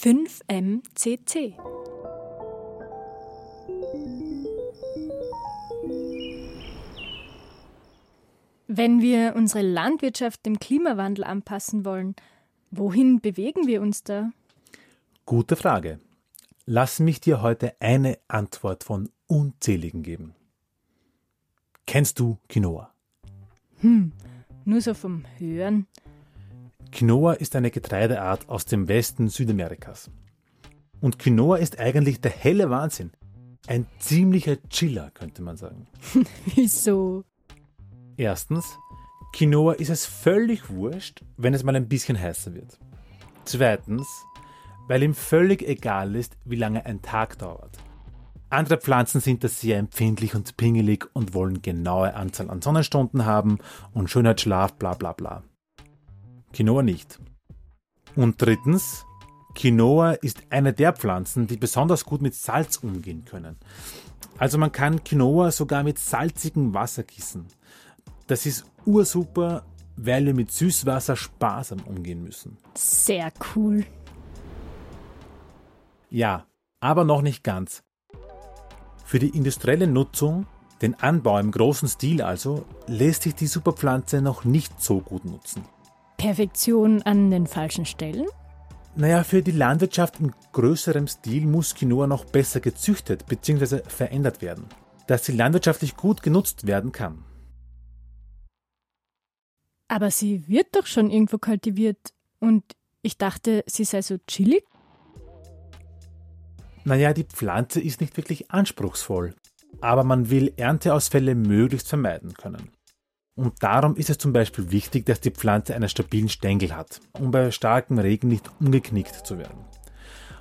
5MCC Wenn wir unsere Landwirtschaft dem Klimawandel anpassen wollen, wohin bewegen wir uns da? Gute Frage. Lass mich dir heute eine Antwort von unzähligen geben. Kennst du Quinoa? Hm, nur so vom Hören. Quinoa ist eine Getreideart aus dem Westen Südamerikas. Und Quinoa ist eigentlich der helle Wahnsinn. Ein ziemlicher Chiller, könnte man sagen. Wieso? Erstens, Quinoa ist es völlig wurscht, wenn es mal ein bisschen heißer wird. Zweitens, weil ihm völlig egal ist, wie lange ein Tag dauert. Andere Pflanzen sind da sehr empfindlich und pingelig und wollen genaue Anzahl an Sonnenstunden haben und Schönheitsschlaf, bla bla bla. Quinoa nicht. Und drittens, Quinoa ist eine der Pflanzen, die besonders gut mit Salz umgehen können. Also man kann Quinoa sogar mit salzigem Wasser gießen. Das ist ursuper, weil wir mit Süßwasser sparsam umgehen müssen. Sehr cool. Ja, aber noch nicht ganz. Für die industrielle Nutzung, den Anbau im großen Stil also, lässt sich die Superpflanze noch nicht so gut nutzen. Perfektion an den falschen Stellen? Naja, für die Landwirtschaft in größerem Stil muss Quinoa noch besser gezüchtet bzw. verändert werden, dass sie landwirtschaftlich gut genutzt werden kann. Aber sie wird doch schon irgendwo kultiviert und ich dachte, sie sei so chillig. Naja, die Pflanze ist nicht wirklich anspruchsvoll, aber man will Ernteausfälle möglichst vermeiden können. Und darum ist es zum Beispiel wichtig, dass die Pflanze einen stabilen Stängel hat, um bei starkem Regen nicht umgeknickt zu werden.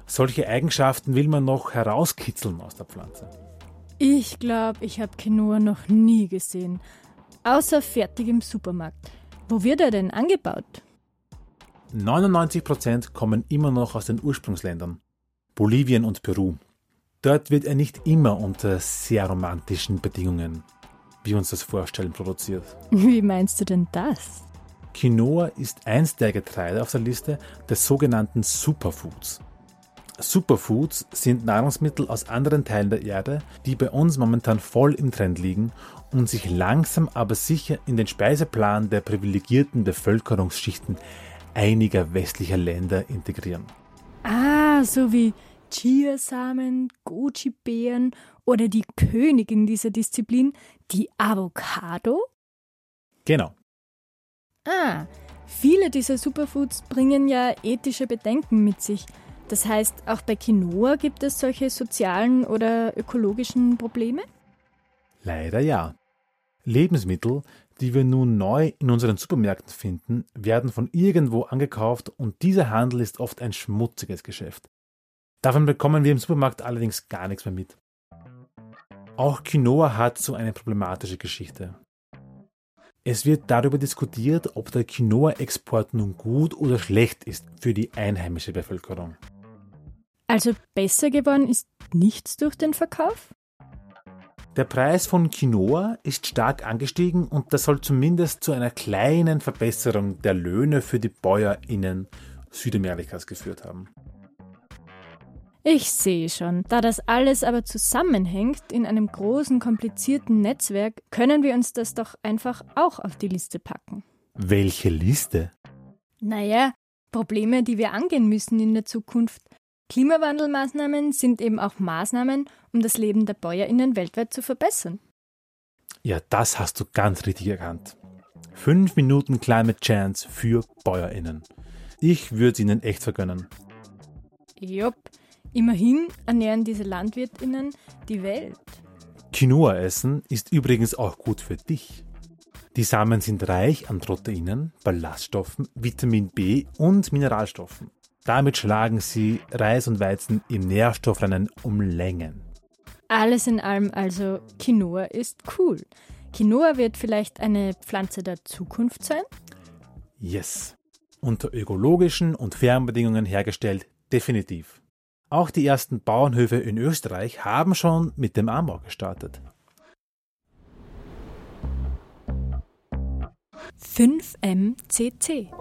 Solche Eigenschaften will man noch herauskitzeln aus der Pflanze. Ich glaube, ich habe Quinoa noch nie gesehen, außer fertig im Supermarkt. Wo wird er denn angebaut? 99% kommen immer noch aus den Ursprungsländern, Bolivien und Peru. Dort wird er nicht immer unter sehr romantischen Bedingungen, wie uns das Vorstellen, produziert. Wie meinst du denn das? Quinoa ist eins der Getreide auf der Liste des sogenannten Superfoods. Superfoods sind Nahrungsmittel aus anderen Teilen der Erde, die bei uns momentan voll im Trend liegen und sich langsam aber sicher in den Speiseplan der privilegierten Bevölkerungsschichten einiger westlicher Länder integrieren. Ah, so wie Chiasamen, Goji-Beeren oder die Königin dieser Disziplin, die Avocado? Genau. Ah, viele dieser Superfoods bringen ja ethische Bedenken mit sich. Das heißt, auch bei Quinoa gibt es solche sozialen oder ökologischen Probleme? Leider ja. Lebensmittel, die wir nun neu in unseren Supermärkten finden, werden von irgendwo angekauft und dieser Handel ist oft ein schmutziges Geschäft. Davon bekommen wir im Supermarkt allerdings gar nichts mehr mit. Auch Quinoa hat so eine problematische Geschichte. Es wird darüber diskutiert, ob der Quinoa-Export nun gut oder schlecht ist für die einheimische Bevölkerung. Also besser geworden ist nichts durch den Verkauf? Der Preis von Quinoa ist stark angestiegen und das soll zumindest zu einer kleinen Verbesserung der Löhne für die BäuerInnen Südamerikas geführt haben. Ich sehe schon. Da das alles aber zusammenhängt in einem großen, komplizierten Netzwerk, können wir uns das doch einfach auch auf die Liste packen. Welche Liste? Naja, Probleme, die wir angehen müssen in der Zukunft. Klimawandelmaßnahmen sind eben auch Maßnahmen, um das Leben der BäuerInnen weltweit zu verbessern. Ja, das hast du ganz richtig erkannt. Fünf Minuten Climate Chance für BäuerInnen. Ich würde es ihnen echt vergönnen. Jupp, immerhin ernähren diese LandwirtInnen die Welt. Quinoa essen ist übrigens auch gut für dich. Die Samen sind reich an Proteinen, Ballaststoffen, Vitamin B und Mineralstoffen. Damit schlagen sie Reis und Weizen im Nährstoffrennen um Längen. Alles in allem also, Quinoa ist cool. Quinoa wird vielleicht eine Pflanze der Zukunft sein? Yes. Unter ökologischen und fairen Bedingungen hergestellt, definitiv. Auch die ersten Bauernhöfe in Österreich haben schon mit dem Anbau gestartet. 5MCC